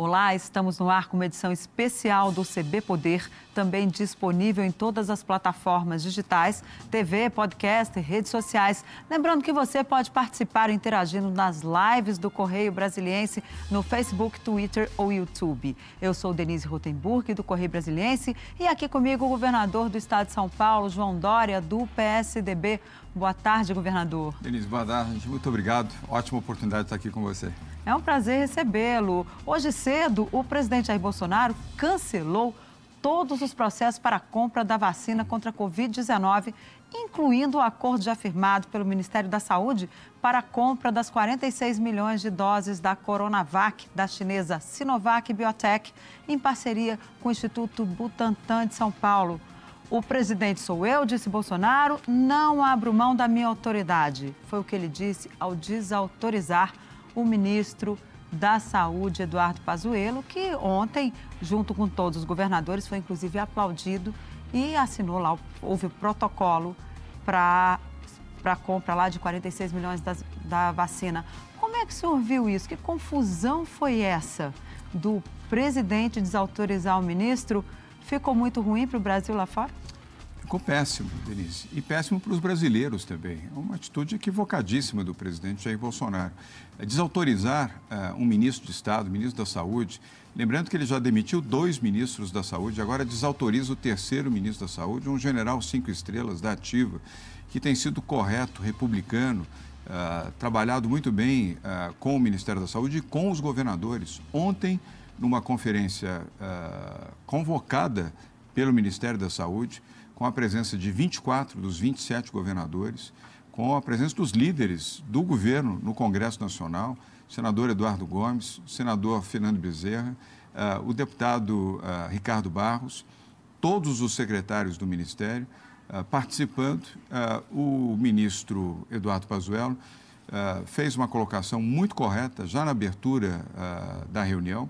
Olá, estamos no ar com uma edição especial do CB Poder, também disponível em todas as plataformas digitais, TV, podcast redes sociais. Lembrando que você pode participar interagindo nas lives do Correio Brasiliense no Facebook, Twitter ou YouTube. Eu sou Denise Rotenburg, do Correio Brasiliense, e aqui comigo o governador do estado de São Paulo, João Dória, do PSDB. Boa tarde, governador. Denise, boa tarde. Muito obrigado. Ótima oportunidade de estar aqui com você. É um prazer recebê-lo. Hoje cedo, o presidente Jair Bolsonaro cancelou todos os processos para a compra da vacina contra a Covid-19, incluindo o acordo já firmado pelo Ministério da Saúde para a compra das 46 milhões de doses da Coronavac da chinesa Sinovac Biotech, em parceria com o Instituto Butantan de São Paulo. O presidente sou eu, disse Bolsonaro, não abro mão da minha autoridade. Foi o que ele disse ao desautorizar o ministro da Saúde, Eduardo Pazuello, que ontem, junto com todos os governadores, foi inclusive aplaudido e assinou lá, houve o protocolo para a compra lá de 46 milhões da, da vacina. Como é que o senhor viu isso? Que confusão foi essa do presidente desautorizar o ministro? Ficou muito ruim para o Brasil lá fora? Ficou péssimo, Denise. E péssimo para os brasileiros também. É uma atitude equivocadíssima do presidente Jair Bolsonaro. É desautorizar uh, um ministro de Estado, ministro da Saúde, lembrando que ele já demitiu dois ministros da Saúde, agora desautoriza o terceiro ministro da Saúde, um general cinco estrelas da Ativa, que tem sido correto, republicano, uh, trabalhado muito bem uh, com o Ministério da Saúde e com os governadores. Ontem, numa conferência convocada pelo Ministério da Saúde, com a presença de 24 dos 27 governadores, com a presença dos líderes do governo no Congresso Nacional, senador Eduardo Gomes, senador Fernando Bezerra, uh, o deputado uh, Ricardo Barros, todos os secretários do Ministério uh, participando. o ministro Eduardo Pazuello fez uma colocação muito correta já na abertura da reunião,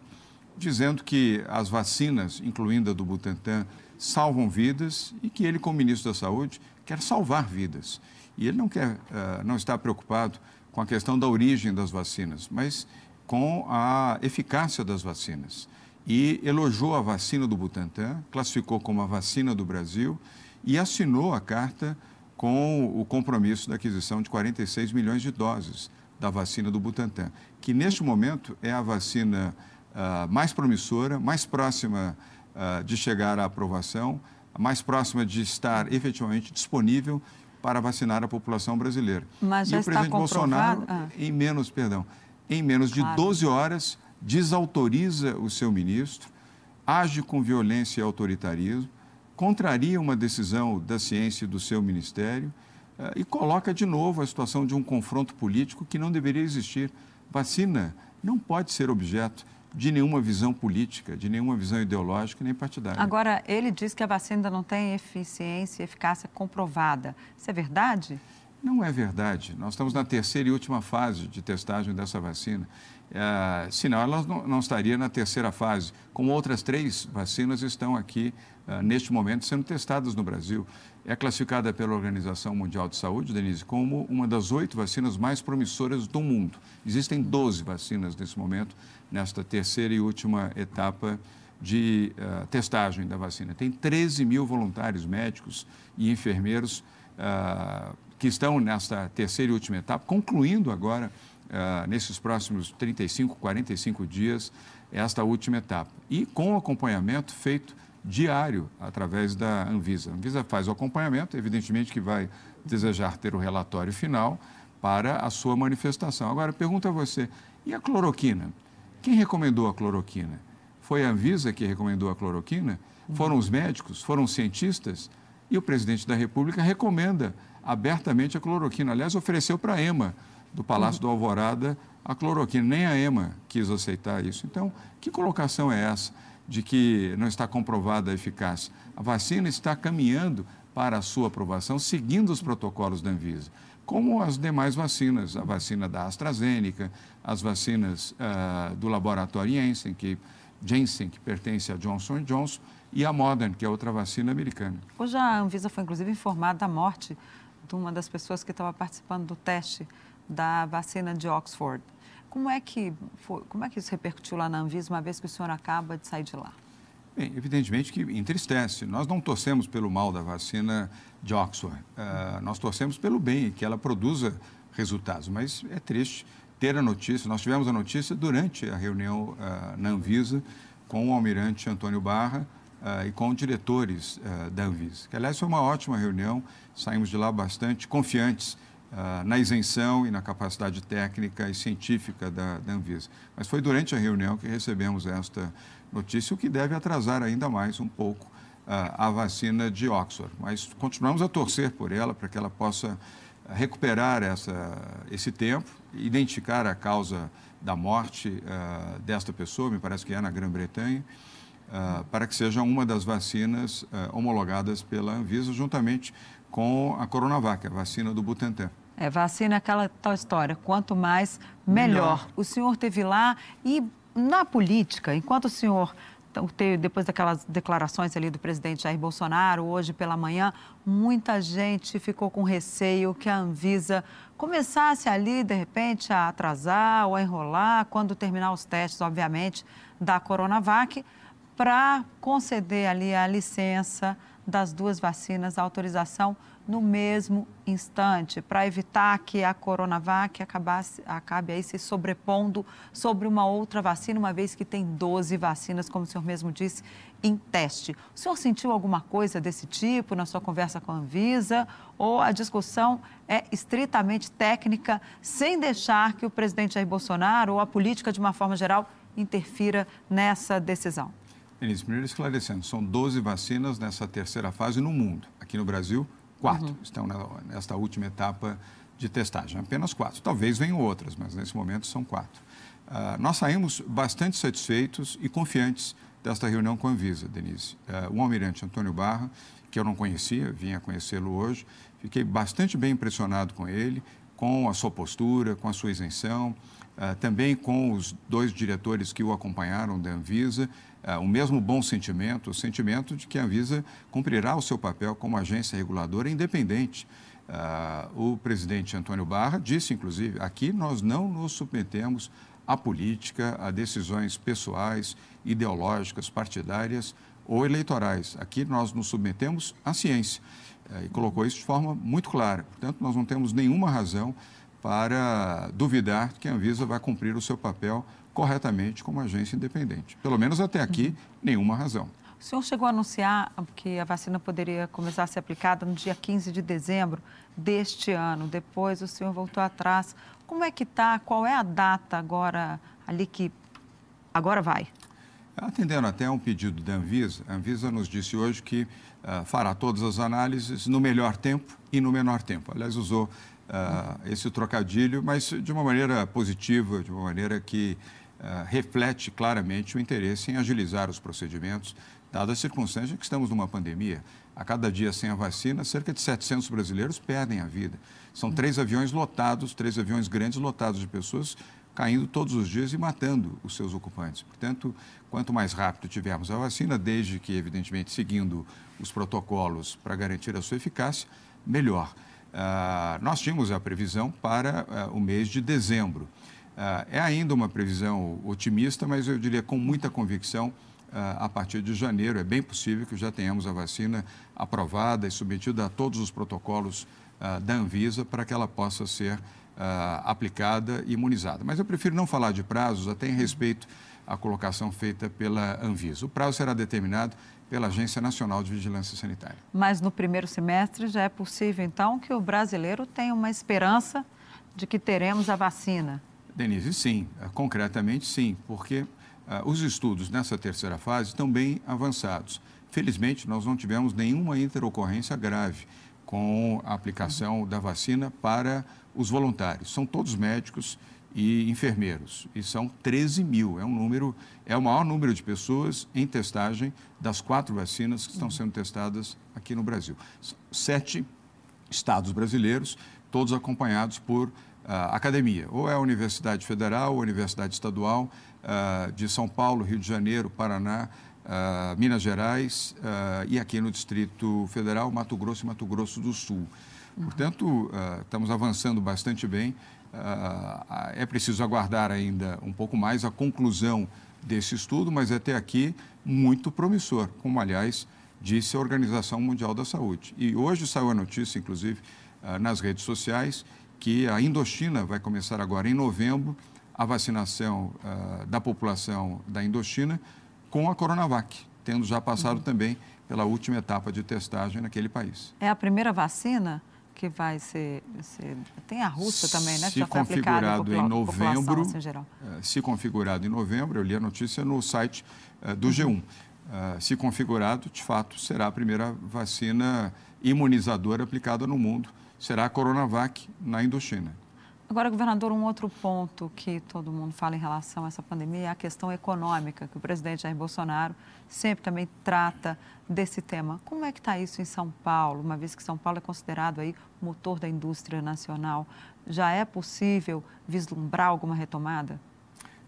dizendo que as vacinas, incluindo a do Butantan, salvam vidas e que ele, como ministro da Saúde, quer salvar vidas. E ele não quer, uh, não está preocupado com a questão da origem das vacinas, mas com a eficácia das vacinas. E elogiou a vacina do Butantan, classificou como a vacina do Brasil e assinou a carta com o compromisso da aquisição de 46 milhões de doses da vacina do Butantan, que neste momento é a vacina uh, mais promissora, mais próxima uh, de chegar à aprovação, mais próxima de estar efetivamente disponível para vacinar a população brasileira. Mas já e o presidente Bolsonaro, ah. em menos, perdão, em menos de claro. 12 horas, desautoriza o seu ministro, age com violência e autoritarismo, contraria uma decisão da ciência e do seu ministério uh, e coloca de novo a situação de um confronto político que não deveria existir. Vacina não pode ser objeto de nenhuma visão política, de nenhuma visão ideológica nem partidária. Agora, ele diz que a vacina ainda não tem eficiência e eficácia comprovada. Isso é verdade? Não é verdade. Nós estamos na terceira e última fase de testagem dessa vacina. É, senão, ela não, não, estaria na terceira fase, como outras três vacinas estão aqui, uh, neste momento, sendo testadas no Brasil. É classificada pela Organização Mundial de Saúde, Denise, como uma das oito vacinas mais promissoras do mundo. Existem 12 vacinas nesse momento, nesta terceira e última etapa de uh, testagem da vacina. Tem 13 mil voluntários médicos e enfermeiros uh, que estão nesta terceira e última etapa, concluindo agora uh, nesses próximos 35, 45 dias, esta última etapa. E com acompanhamento feito diário através da Anvisa. A Anvisa faz o acompanhamento, evidentemente que vai desejar ter o relatório final para a sua manifestação. Agora, pergunto a você, e a cloroquina? Quem recomendou a cloroquina? Foi a Anvisa que recomendou a cloroquina? Foram os médicos? Foram os cientistas? E o presidente da República recomenda abertamente a cloroquina. Aliás, ofereceu para a EMA do Palácio do Alvorada a cloroquina. Nem a EMA quis aceitar isso. Então, que colocação é essa de que não está comprovada a eficácia? A vacina está caminhando para a sua aprovação, seguindo os protocolos da Anvisa, como as demais vacinas, a vacina da AstraZeneca, as vacinas uh, do laboratório Janssen, que, Janssen, que pertence a Johnson Johnson, e a Modern, que é outra vacina americana. Hoje a Anvisa foi, inclusive, informada da morte de uma das pessoas que estava participando do teste da vacina de Oxford. Como é que foi, como é que isso repercutiu lá na Anvisa, uma vez que o senhor acaba de sair de lá? Bem, evidentemente que entristece. Nós não torcemos pelo mal da vacina de Oxford. Uh, nós torcemos pelo bem, que ela produza resultados. Mas é triste ter a notícia. Nós tivemos a notícia durante a reunião uh, na Anvisa com o almirante Antônio Barra uh, e com diretores da Anvisa. Que, aliás, foi uma ótima reunião. Saímos de lá bastante confiantes na isenção e na capacidade técnica e científica da, da Anvisa. Mas foi durante a reunião que recebemos esta notícia, o que deve atrasar ainda mais um pouco uh, a vacina de Oxford. Mas continuamos a torcer por ela para que ela possa recuperar essa, esse tempo, identificar a causa da morte uh, desta pessoa, me parece que é na Grã-Bretanha, para que seja uma das vacinas homologadas pela Anvisa, juntamente com a Coronavac, a vacina do Butantan. É, vacina é aquela tal história, quanto mais, melhor. melhor. O senhor teve lá e na política, enquanto o senhor depois daquelas declarações ali do presidente Jair Bolsonaro, hoje pela manhã, muita gente ficou com receio que a Anvisa começasse ali, de repente, a atrasar ou a enrolar, quando terminar os testes, obviamente, da Coronavac, para conceder ali a licença das duas vacinas, a autorização no mesmo instante, para evitar que a Coronavac acabasse, acabe aí se sobrepondo sobre uma outra vacina, uma vez que tem 12 vacinas, como o senhor mesmo disse, em teste. O senhor sentiu alguma coisa desse tipo na sua conversa com a Anvisa? Ou a discussão é estritamente técnica, sem deixar que o presidente Jair Bolsonaro ou a política, de uma forma geral, interfira nessa decisão? Denise, primeiro esclarecendo, são 12 vacinas nessa terceira fase no mundo. Aqui no Brasil, Quatro uhum. estão nesta última etapa de testagem, apenas quatro. Talvez venham outras, mas nesse momento são quatro. Uh, nós saímos bastante satisfeitos e confiantes desta reunião com a Anvisa, Denise. Uh, o almirante Antônio Barra, que eu não conhecia, vinha conhecê-lo hoje, fiquei bastante bem impressionado com ele, com a sua postura, com a sua isenção, uh, também com os dois diretores que o acompanharam da Anvisa, o mesmo bom sentimento, o sentimento de que a Anvisa cumprirá o seu papel como agência reguladora independente. Uh, o presidente Antônio Barra disse, inclusive, aqui nós não nos submetemos à política, a decisões pessoais, ideológicas, partidárias ou eleitorais. Aqui nós nos submetemos à ciência. É, e colocou isso de forma muito clara. Portanto, nós não temos nenhuma razão para duvidar que a Anvisa vai cumprir o seu papel corretamente como agência independente. Pelo menos até aqui, nenhuma razão. O senhor chegou a anunciar que a vacina poderia começar a ser aplicada no dia 15 de dezembro deste ano. Depois o senhor voltou atrás. Como é que está? Qual é a data agora ali que agora vai? Atendendo até a um pedido da Anvisa, a Anvisa nos disse hoje que uh, fará todas as análises no melhor tempo e no menor tempo. Aliás, usou uh, esse trocadilho, mas de uma maneira positiva, de uma maneira que uh, reflete claramente o interesse em agilizar os procedimentos, dada a circunstância que estamos numa pandemia. A cada dia sem a vacina, cerca de 700 brasileiros perdem a vida. São três aviões lotados, três aviões grandes lotados de pessoas caindo todos os dias e matando os seus ocupantes. Portanto, quanto mais rápido tivermos a vacina, desde que, evidentemente, seguindo os protocolos para garantir a sua eficácia, melhor. Uh, nós tínhamos a previsão para uh, o mês de dezembro. Uh, é ainda uma previsão otimista, mas eu diria com muita convicção, a partir de janeiro, é bem possível que já tenhamos a vacina aprovada e submetida a todos os protocolos da Anvisa para que ela possa ser aplicada e imunizada. Mas eu prefiro não falar de prazos, até em respeito à colocação feita pela Anvisa. O prazo será determinado pela Agência Nacional de Vigilância Sanitária. Mas no primeiro semestre já é possível, então, que o brasileiro tenha uma esperança de que teremos a vacina? Denise, sim. Ah, concretamente, sim, porque uh, os estudos nessa terceira fase estão bem avançados. Felizmente, nós não tivemos nenhuma interocorrência grave com a aplicação da vacina para os voluntários. São todos médicos e enfermeiros. E são 13 mil. É um número, é o maior número de pessoas em testagem das quatro vacinas que estão sendo testadas aqui no Brasil. Sete estados brasileiros, todos acompanhados por uh, academia. Ou é a Universidade Federal, ou a Universidade Estadual uh, de São Paulo, Rio de Janeiro, Paraná, uh, Minas Gerais uh, e aqui no Distrito Federal, Mato Grosso e Mato Grosso do Sul. Uhum. Portanto, estamos avançando bastante bem. é preciso aguardar ainda um pouco mais a conclusão desse estudo, mas até aqui muito promissor, como, aliás, disse a Organização Mundial da Saúde. E hoje saiu a notícia, inclusive, nas redes sociais, que a Indochina vai começar agora em novembro a vacinação uh, da população da Indochina com a Coronavac, tendo já passado uhum. também pela última etapa de testagem naquele país. É a primeira vacina que vai ser, ser tem a russa também, né? Se configurado em novembro, assim, uh, se configurado em novembro, eu li a notícia no site uh, do uhum. G1. se configurado, de fato, será a primeira vacina imunizadora aplicada no mundo será a Coronavac na Indochina. Agora, governador, um outro ponto que todo mundo fala em relação a essa pandemia é a questão econômica, que o presidente Jair Bolsonaro sempre também trata desse tema. Como é que está isso em São Paulo, uma vez que São Paulo é considerado aí motor da indústria nacional? Já é possível vislumbrar alguma retomada?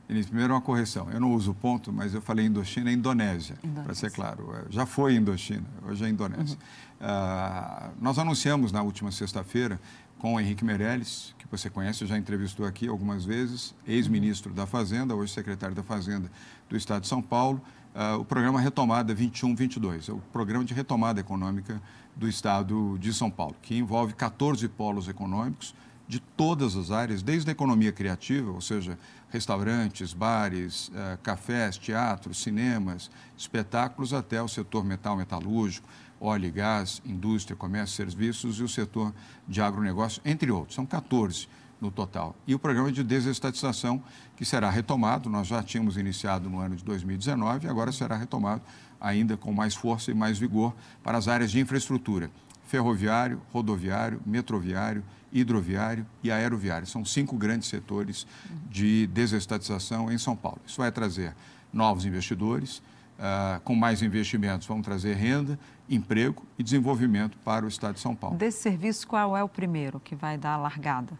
Primeiro uma correção. Eu não uso ponto, mas eu falei Indochina e Indonésia, Indonésia. para ser claro. É, já foi Indochina, hoje é Indonésia. Uhum. Uh, nós anunciamos na última sexta-feira com o Henrique Meirelles, que você conhece, já entrevistou aqui algumas vezes, ex-ministro da Fazenda, hoje secretário da Fazenda do Estado de São Paulo, uh, o programa Retomada 21-22, é o programa de retomada econômica do Estado de São Paulo, que envolve 14 polos econômicos, de todas as áreas, desde a economia criativa, ou seja, restaurantes, bares, eh, cafés, teatros, cinemas, espetáculos, até o setor metal metalúrgico, óleo e gás, indústria, comércio, serviços e o setor de agronegócio, entre outros. São 14 no total. E o programa de desestatização, que será retomado, nós já tínhamos iniciado no ano de 2019 e agora será retomado ainda com mais força e mais vigor para as áreas de infraestrutura ferroviário, rodoviário, metroviário, hidroviário e aeroviário. São cinco grandes setores de desestatização em São Paulo. Isso vai trazer novos investidores, uh, com mais investimentos, vão trazer renda, emprego e desenvolvimento para o Estado de São Paulo. Desse serviço, qual é o primeiro que vai dar a largada?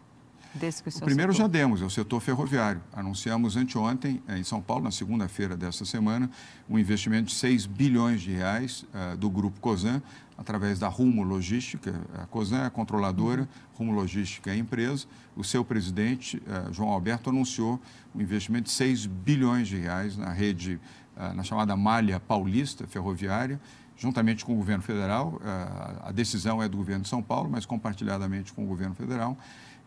Desse que o, o primeiro já demos, é o setor ferroviário. Anunciamos anteontem, eh, em São Paulo, na segunda-feira dessa semana, um investimento de 6 bilhões de reais uh, do Grupo COSAN, através da Rumo Logística. A COSAN é a controladora, Rumo Logística é a empresa. O seu presidente, uh, João Alberto, anunciou um investimento de 6 bilhões de reais na rede, uh, na chamada malha paulista ferroviária, juntamente com o governo federal. a decisão é do governo de São Paulo, mas compartilhadamente com o governo federal.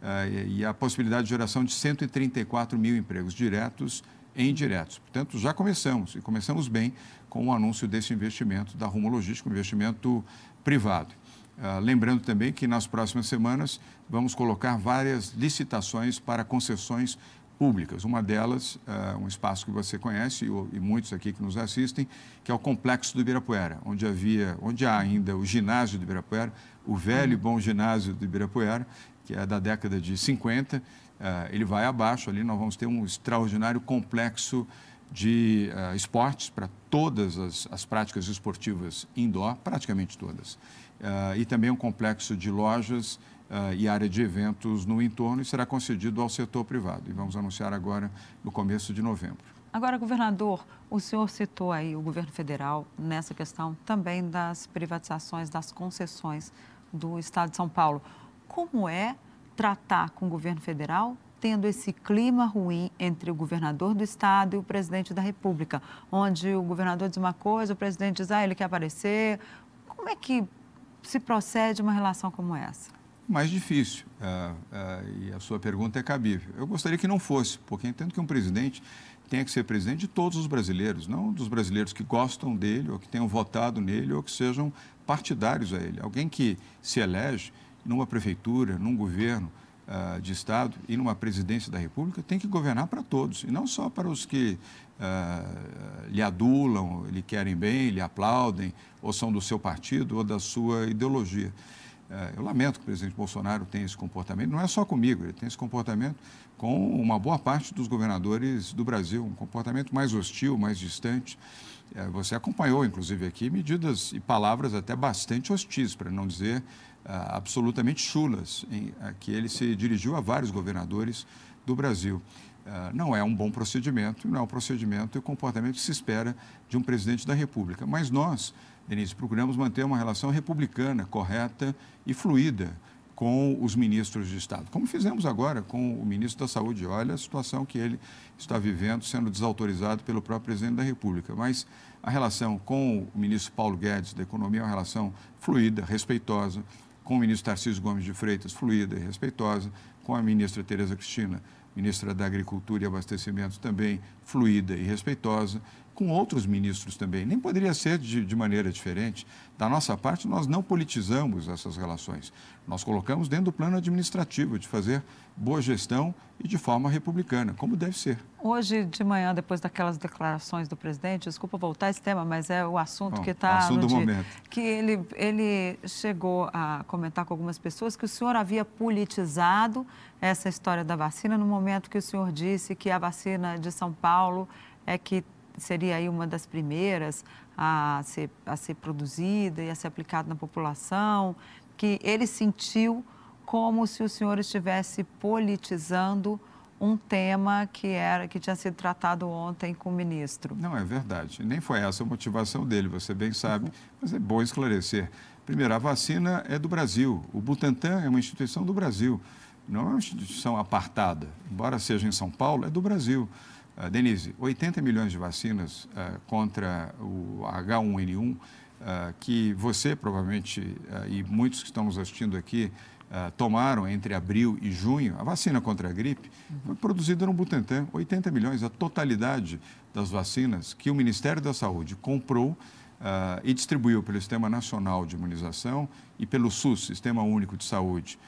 Eh, e a possibilidade de geração de 134 mil empregos diretos e indiretos. Portanto, já começamos, e começamos bem com o anúncio desse investimento da Rumo Logística, um investimento privado. Uh, lembrando também que nas próximas semanas vamos colocar várias licitações para concessões públicas. Uma delas, uh, um espaço que você conhece e, muitos aqui que nos assistem, que é o Complexo do Ibirapuera, onde havia, onde há ainda o ginásio do Ibirapuera, o velho e bom ginásio do Ibirapuera, que é da década de 50. Uh, eh, ele vai abaixo ali, nós vamos ter um extraordinário complexo de uh, esportes para todas as, as, práticas esportivas indoor, praticamente todas. E também um complexo de lojas e área de eventos no entorno e será concedido ao setor privado. E vamos anunciar agora no começo de novembro. Agora, governador, o senhor citou aí o governo federal nessa questão também das privatizações, das concessões do Estado de São Paulo como é tratar com o governo federal tendo esse clima ruim entre o governador do estado e o presidente da república, onde o governador diz uma coisa, o presidente diz, ah, ele quer aparecer. Como é que se procede uma relação como essa? Mais difícil, uh, uh, e a sua pergunta é cabível. Eu gostaria que não fosse, porque entendo que um presidente tenha que ser presidente de todos os brasileiros, não dos brasileiros que gostam dele, ou que tenham votado nele, ou que sejam partidários a ele. Alguém que se elege numa prefeitura, num governo uh, de Estado e numa presidência da República, tem que governar para todos, e não só para os que lhe adulam, lhe querem bem, lhe aplaudem, ou são do seu partido ou da sua ideologia. Uh, eu lamento que o presidente Bolsonaro tenha esse comportamento, não é só comigo, ele tem esse comportamento com uma boa parte dos governadores do Brasil, um comportamento mais hostil, mais distante. Você acompanhou, inclusive, aqui medidas e palavras até bastante hostis, para não dizer ah, absolutamente chulas, em, que ele se dirigiu a vários governadores do Brasil. não é um bom procedimento, não é um procedimento e o comportamento que se espera de um presidente da República. Mas nós, Denise, procuramos manter uma relação republicana, correta e fluida com os ministros de Estado, como fizemos agora com o ministro da Saúde. Olha a situação que ele está vivendo, sendo desautorizado pelo próprio presidente da República. Mas a relação com o ministro Paulo Guedes da Economia é uma relação fluida, respeitosa, com o ministro Tarcísio Gomes de Freitas, fluida e respeitosa, com a ministra Tereza Cristina, ministra da Agricultura e Abastecimento, também fluida e respeitosa, com outros ministros também. Nem poderia ser de, de, maneira diferente. Da nossa parte, nós não politizamos essas relações. Nós colocamos dentro do plano administrativo de fazer boa gestão e de forma republicana, como deve ser. Hoje de manhã, depois daquelas declarações do presidente, desculpa voltar a esse tema, mas é o assunto Bom, que está assunto no do dia, momento. que ele, ele chegou a comentar com algumas pessoas que o senhor havia politizado essa história da vacina no momento que o senhor disse que a vacina de São Paulo é que seria aí uma das primeiras a ser, a ser produzida e a ser aplicada na população, que ele sentiu como se o senhor estivesse politizando um tema que era que tinha sido tratado ontem com o ministro. Não é verdade. Nem foi essa a motivação dele, você bem sabe, mas é bom esclarecer. Primeiro, a vacina é do Brasil. O Butantan é uma instituição do Brasil, não é uma instituição apartada. Embora seja em São Paulo, é do Brasil. Uh, Denise, 80 milhões de vacinas uh, contra o H1N1, uh, que você provavelmente e muitos que estão nos assistindo aqui tomaram entre abril e junho, a vacina contra a gripe foi produzida no Butantan, 80 milhões, a totalidade das vacinas que o Ministério da Saúde comprou e distribuiu pelo Sistema Nacional de Imunização e pelo SUS, Sistema Único de Saúde,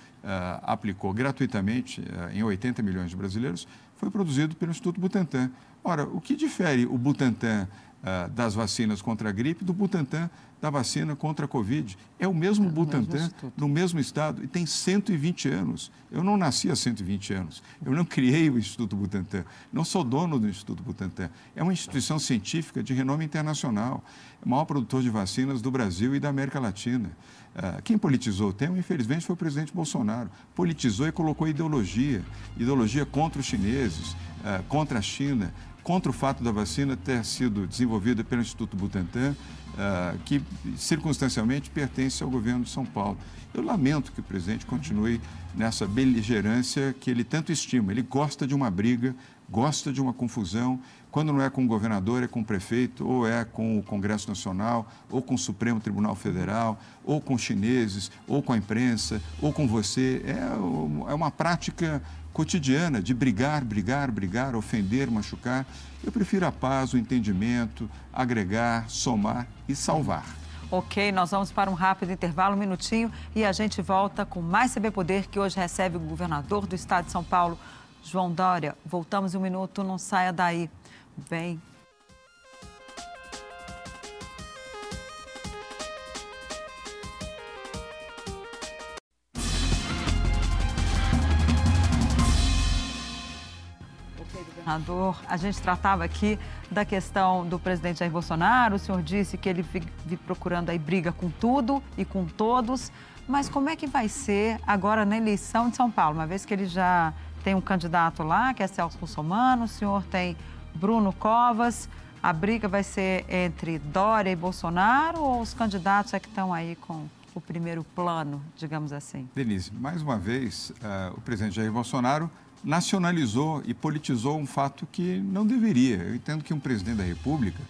aplicou gratuitamente em 80 milhões de brasileiros, foi produzido pelo Instituto Butantan. Ora, o que difere o Butantan uh, das vacinas contra a gripe do Butantan da vacina contra a Covid? É o mesmo é, Butantan, mesmo no mesmo estado, e tem 120 anos. Eu não nasci há 120 anos. Eu não criei o Instituto Butantan. Não sou dono do Instituto Butantan. É uma instituição científica de renome internacional. É o maior produtor de vacinas do Brasil e da América Latina. Uh, quem politizou o tema, infelizmente, foi o presidente Bolsonaro. Politizou e colocou ideologia, ideologia contra os chineses, uh, contra a China, contra o fato da vacina ter sido desenvolvida pelo Instituto Butantan, uh, que circunstancialmente pertence ao governo de São Paulo. Eu lamento que o presidente continue nessa beligerância que ele tanto estima. Ele gosta de uma briga, gosta de uma confusão. Quando não é com o governador, é com o prefeito, ou é com o Congresso Nacional, ou com o Supremo Tribunal Federal, ou com os chineses, ou com a imprensa, ou com você. É, é uma prática cotidiana de brigar, brigar, brigar, ofender, machucar. Eu prefiro a paz, o entendimento, agregar, somar e salvar. Ok, nós vamos para um rápido intervalo, um minutinho, e a gente volta com mais CB Poder, que hoje recebe o governador do estado de São Paulo, João Dória. Voltamos em um minuto, não saia daí. Vem. governador, a gente tratava aqui da questão do presidente Jair Bolsonaro. O senhor disse que ele vive procurando aí briga com tudo e com todos. Mas como é que vai ser agora na eleição de São Paulo? Uma vez que ele já tem um candidato lá, que é Celso Russomano, o senhor tem Bruno Covas. A briga vai ser entre Dória e Bolsonaro ou os candidatos é que estão aí com o primeiro plano, digamos assim? Denise, mais uma vez, uh, o presidente Jair Bolsonaro nacionalizou e politizou um fato que não deveria. Eu entendo que um presidente da República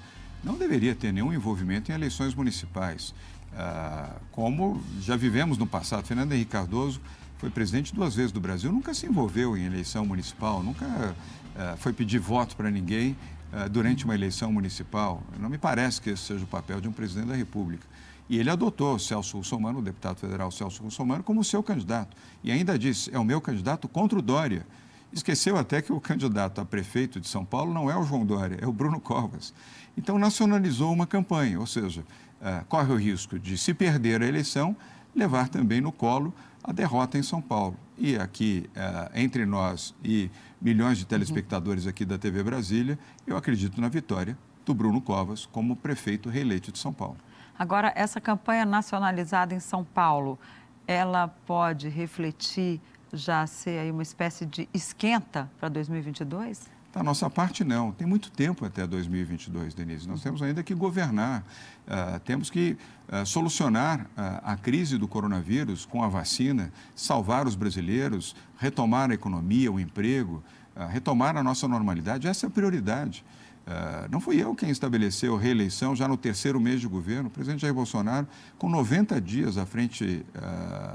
não deveria ter nenhum envolvimento em eleições municipais. Uh, como já vivemos no passado, Fernando Henrique Cardoso foi presidente duas vezes do Brasil, nunca se envolveu em eleição municipal, nunca uh, foi pedir voto para ninguém uh, durante uma eleição municipal. Não me parece que esse seja o papel de um presidente da República. E ele adotou o Celso Russomano, o deputado federal Celso Russomano, como seu candidato. E ainda disse, é o meu candidato contra o Dória. Esqueceu até que o candidato a prefeito de São Paulo não é o João Dória, é o Bruno Covas. Então, nacionalizou uma campanha, ou seja, uh, corre o risco de, se perder a eleição, levar também no colo a derrota em São Paulo. E aqui, uh, entre nós e milhões de telespectadores aqui da TV Brasília, eu acredito na vitória do Bruno Covas como prefeito reeleito de São Paulo. Agora, essa campanha nacionalizada em São Paulo, ela pode refletir já ser aí uma espécie de esquenta para 2022? Da nossa parte, não. Tem muito tempo até 2022, Denise. Nós temos ainda que governar, uh, temos que uh, solucionar uh, a crise do coronavírus com a vacina, salvar os brasileiros, retomar a economia, o emprego, retomar a nossa normalidade. Essa é a prioridade. não fui eu quem estabeleceu reeleição já no terceiro mês de governo. O presidente Jair Bolsonaro, com 90 dias à frente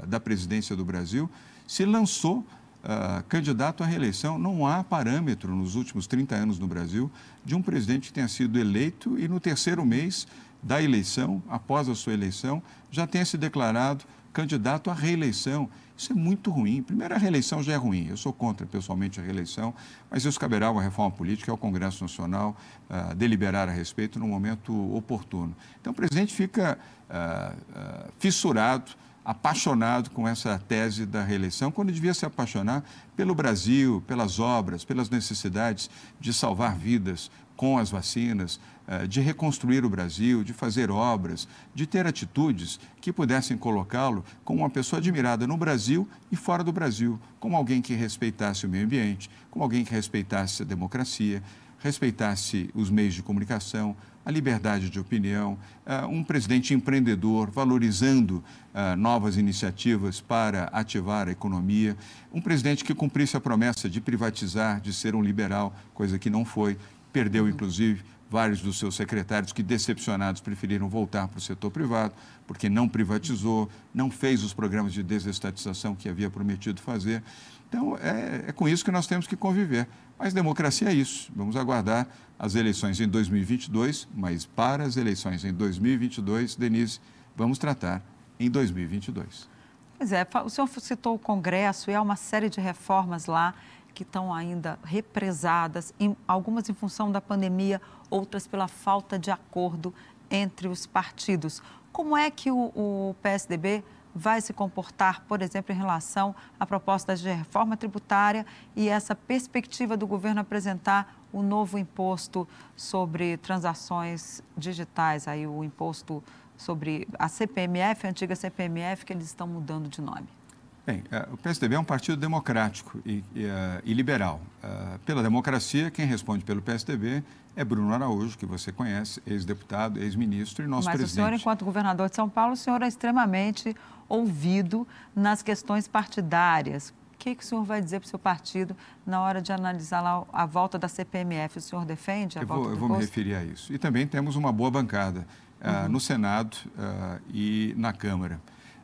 da presidência do Brasil, se lançou uh, candidato à reeleição. Não há parâmetro nos últimos 30 anos no Brasil de um presidente que tenha sido eleito e no terceiro mês da eleição, após a sua eleição, já tenha se declarado candidato à reeleição. Isso é muito ruim. Primeiro, a reeleição já é ruim. Eu sou contra, pessoalmente, a reeleição, mas isso caberá uma reforma política, ao Congresso Nacional uh, deliberar a respeito no momento oportuno. Então, o presidente fica uh, uh, fissurado apaixonado com essa tese da reeleição, quando devia se apaixonar pelo Brasil, pelas obras, pelas necessidades de salvar vidas com as vacinas, eh, de reconstruir o Brasil, de fazer obras, de ter atitudes que pudessem colocá-lo como uma pessoa admirada no Brasil e fora do Brasil, como alguém que respeitasse o meio ambiente, como alguém que respeitasse a democracia, respeitasse os meios de comunicação, a liberdade de opinião, uh, um presidente empreendedor, valorizando uh, novas iniciativas para ativar a economia, um presidente que cumprisse a promessa de privatizar, de ser um liberal, coisa que não foi, perdeu, inclusive, vários dos seus secretários que, decepcionados, preferiram voltar para o setor privado, porque não privatizou, não fez os programas de desestatização que havia prometido fazer. Então, é, é com isso que nós temos que conviver. Mas democracia é isso. Vamos aguardar as eleições em 2022, mas para as eleições em 2022, Denise, vamos tratar em 2022. Pois é, o senhor citou o Congresso e há uma série de reformas lá que estão ainda represadas, em, algumas em função da pandemia, outras pela falta de acordo entre os partidos. Como é que o, o PSDB vai se comportar, por exemplo, em relação à proposta de reforma tributária e essa perspectiva do governo apresentar o novo imposto sobre transações digitais, aí o imposto sobre a CPMF, a antiga CPMF, que eles estão mudando de nome? Bem, é, o PSDB é um partido democrático e, e, é, e liberal. É, pela democracia, quem responde pelo PSDB é Bruno Araújo, que você conhece, ex-deputado, ex-ministro e nosso Mas presidente. Mas o senhor, enquanto governador de São Paulo, o senhor é extremamente ouvido nas questões partidárias. O que, que o senhor vai dizer para o seu partido na hora de analisar lá a volta da CPMF? O senhor defende a eu volta vou, do Eu vou posto? me referir a isso. E também temos uma boa bancada uh, no Senado uh, e na Câmara.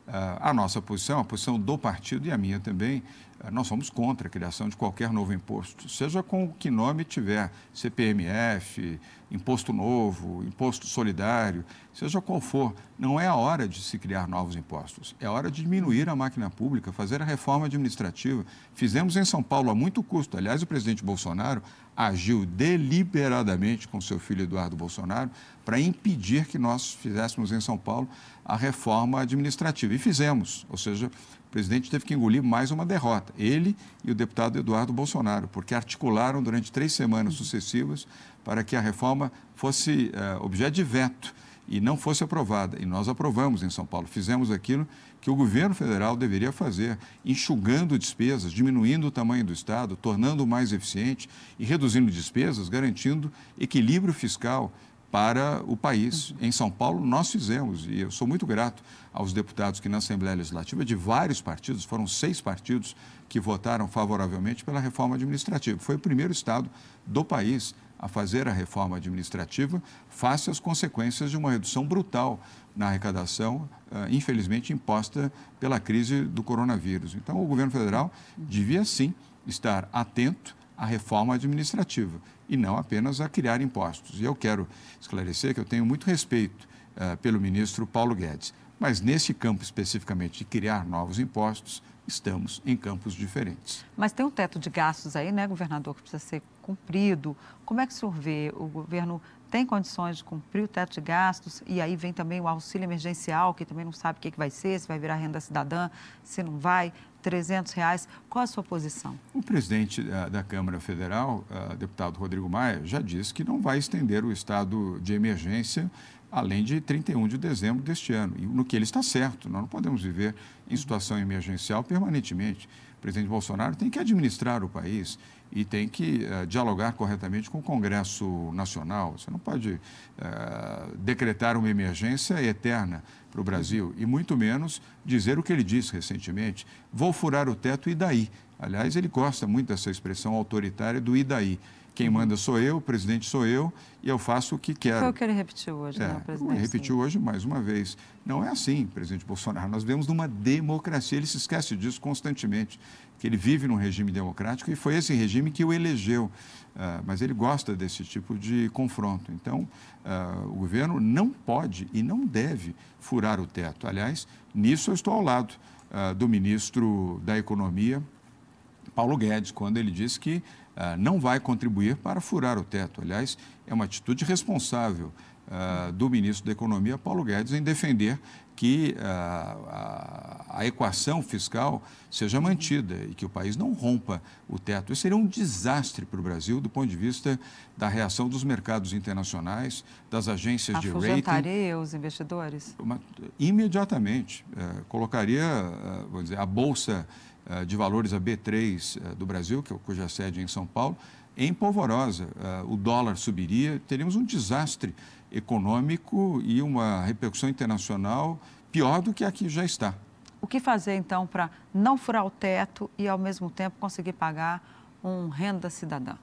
Uh, a nossa posição, a posição do partido e a minha também, nós somos contra a criação de qualquer novo imposto, seja com que nome tiver, CPMF, imposto novo, imposto solidário, seja qual for. Não é a hora de se criar novos impostos, é a hora de diminuir a máquina pública, fazer a reforma administrativa. Fizemos em São Paulo a muito custo. Aliás, o presidente Bolsonaro agiu deliberadamente com seu filho Eduardo Bolsonaro para impedir que nós fizéssemos em São Paulo a reforma administrativa. E fizemos, ou seja, o presidente teve que engolir mais uma derrota, ele e o deputado Eduardo Bolsonaro, porque articularam durante três semanas sucessivas para que a reforma fosse uh, objeto de veto e não fosse aprovada. E nós aprovamos em São Paulo, fizemos aquilo que o governo federal deveria fazer, enxugando despesas, diminuindo o tamanho do Estado, tornando-o mais eficiente e reduzindo despesas, garantindo equilíbrio fiscal para o país. Em São Paulo, nós fizemos, e eu sou muito grato aos deputados que na Assembleia Legislativa, de vários partidos, foram seis partidos que votaram favoravelmente pela reforma administrativa. Foi o primeiro Estado do país a fazer a reforma administrativa face às consequências de uma redução brutal na arrecadação, uh, infelizmente imposta pela crise do coronavírus. Então, o governo federal devia sim estar atento à reforma administrativa e não apenas a criar impostos. E eu quero esclarecer que eu tenho muito respeito uh, pelo ministro Paulo Guedes, mas nesse campo especificamente de criar novos impostos, estamos em campos diferentes. Mas tem um teto de gastos aí, né, governador, que precisa ser cumprido. Como é que o senhor vê? O governo tem condições de cumprir o teto de gastos e aí vem também o auxílio emergencial, que também não sabe o que, que vai ser, se vai virar renda cidadã, se não vai, 300 reais. Qual a sua posição? O presidente da, da Câmara Federal, uh, deputado Rodrigo Maia, já disse que não vai estender o estado de emergência além de 31 de dezembro deste ano. E no que ele está certo, nós não podemos viver em situação emergencial permanentemente. O presidente Bolsonaro tem que administrar o país e tem que uh, dialogar corretamente com o Congresso Nacional. Você não pode uh, decretar uma emergência eterna para o Brasil e muito menos dizer o que ele disse recentemente: vou furar o teto e daí. Aliás, ele gosta muito dessa expressão autoritária do e daí. Quem manda sou eu, o presidente sou eu e eu faço o que quero. Foi o que ele repetiu hoje, é, né, presidente? Ele repetiu hoje mais uma vez. Não é assim, presidente Bolsonaro. Nós vivemos numa democracia. Ele se esquece disso constantemente, que ele vive num regime democrático e foi esse regime que o elegeu. Uh, mas ele gosta desse tipo de confronto. Então, uh, o governo não pode e não deve furar o teto. Aliás, nisso eu estou ao lado uh, do ministro da Economia, Paulo Guedes, quando ele disse que não vai contribuir para furar o teto. Aliás, é uma atitude responsável uh, do ministro da Economia, Paulo Guedes, em defender que uh, a, a, equação fiscal seja mantida e que o país não rompa o teto. Isso seria um desastre para o Brasil do ponto de vista da reação dos mercados internacionais, das agências de rating. os investidores? Uma, imediatamente. Uh, colocaria, vamos dizer, a Bolsa de valores a B3 eh, do Brasil, que é cuja sede é em São Paulo, em polvorosa. O dólar subiria, teríamos um desastre econômico e uma repercussão internacional pior do que aqui já está. O que fazer, então, para não furar o teto e, ao mesmo tempo, conseguir pagar um renda cidadã?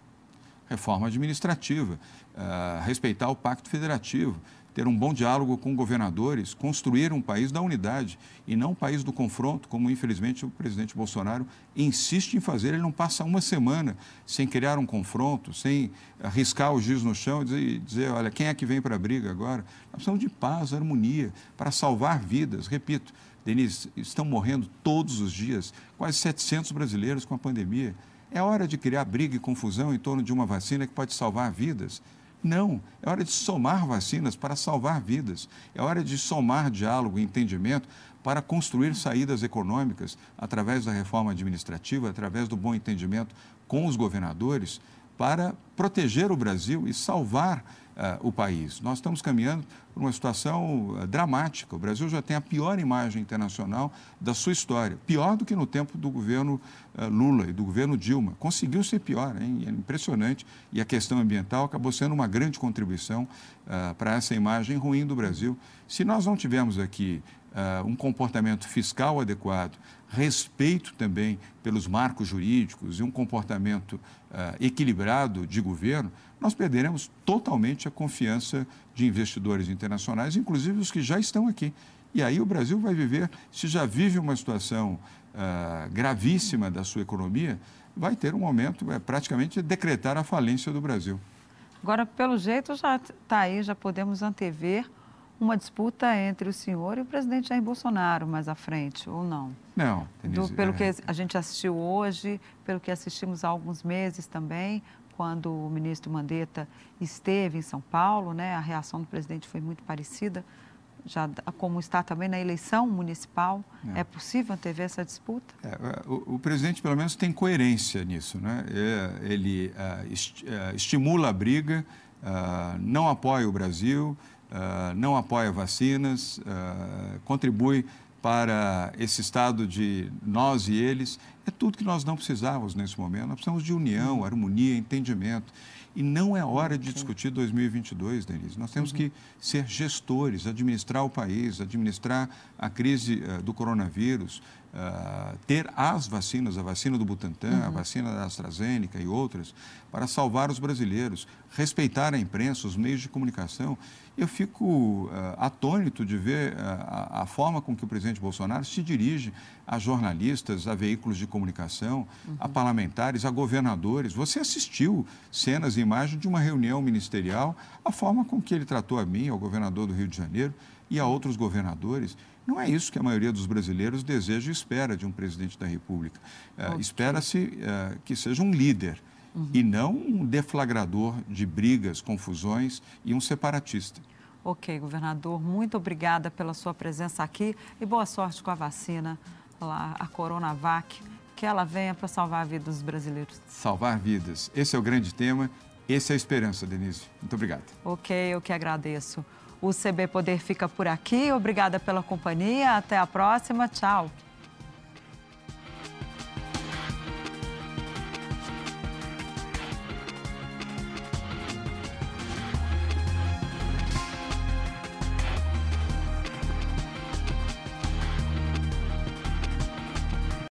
Reforma administrativa, uh, respeitar o Pacto Federativo, ter um bom diálogo com governadores, construir um país da unidade e não um país do confronto, como infelizmente o presidente Bolsonaro insiste em fazer. Ele não passa uma semana sem criar um confronto, sem arriscar o giz no chão e dizer, dizer olha, quem é que vem para a briga agora? Nós precisamos de paz, harmonia, para salvar vidas. Repito, Denise, estão morrendo todos os dias quase 700 brasileiros com a pandemia. É hora de criar briga e confusão em torno de uma vacina que pode salvar vidas. Não, é hora de somar vacinas para salvar vidas. É hora de somar diálogo e entendimento para construir saídas econômicas através da reforma administrativa, através do bom entendimento com os governadores, para proteger o Brasil e salvar o país. Nós estamos caminhando por uma situação uh, dramática. O Brasil já tem a pior imagem internacional da sua história, pior do que no tempo do governo uh, Lula e do governo Dilma. Conseguiu ser pior, hein? é impressionante. E a questão ambiental acabou sendo uma grande contribuição para essa imagem ruim do Brasil. Se nós não tivermos aqui uh, um comportamento fiscal adequado, respeito também pelos marcos jurídicos e um comportamento uh, equilibrado de governo, nós perderemos totalmente a confiança de investidores internacionais, inclusive os que já estão aqui. E aí o Brasil vai viver, se já vive uma situação uh, gravíssima da sua economia, vai ter um momento, é, praticamente, decretar a falência do Brasil. Agora, pelo jeito, já está aí, já podemos antever uma disputa entre o senhor e o presidente Jair Bolsonaro mais à frente, ou não? Não. Denise, Do, pelo é... que a gente assistiu hoje, pelo que assistimos há alguns meses também, quando o ministro Mandetta esteve em São Paulo, né, a reação do presidente foi muito parecida, já como está também na eleição municipal. É, é possível antever essa disputa? É, o, o, presidente, pelo menos, tem coerência nisso. Né? É, ele uh, est, uh, estimula a briga, uh, não apoia o Brasil, uh, não apoia vacinas, uh, contribui para esse estado de nós e eles. É tudo que nós não precisávamos nesse momento. Nós precisamos de união, harmonia, entendimento. E não é hora de discutir 2022, Denise. Nós temos uhum. que ser gestores, administrar o país, administrar a crise uh, do coronavírus, uh, ter as vacinas, a vacina do Butantan, uhum. a vacina da AstraZeneca e outras, para salvar os brasileiros, respeitar a imprensa, os meios de comunicação. Eu fico uh, atônito de ver uh, a, a, forma com que o presidente Bolsonaro se dirige a jornalistas, a veículos de comunicação, uhum. a parlamentares, a governadores. Você assistiu cenas e imagens de uma reunião ministerial, a forma com que ele tratou a mim, ao governador do Rio de Janeiro e a outros governadores. Não é isso que a maioria dos brasileiros deseja e espera de um presidente da República. Uh, Espera-se que seja um líder uhum. e não um deflagrador de brigas, confusões e um separatista. Ok, governador, muito obrigada pela sua presença aqui e boa sorte com a vacina, a Coronavac, que ela venha para salvar a vida dos brasileiros. Salvar vidas. Esse é o grande tema, essa é a esperança, Denise. Muito obrigado. Ok, eu que agradeço. O CB Poder fica por aqui. Obrigada pela companhia. Até a próxima. Tchau.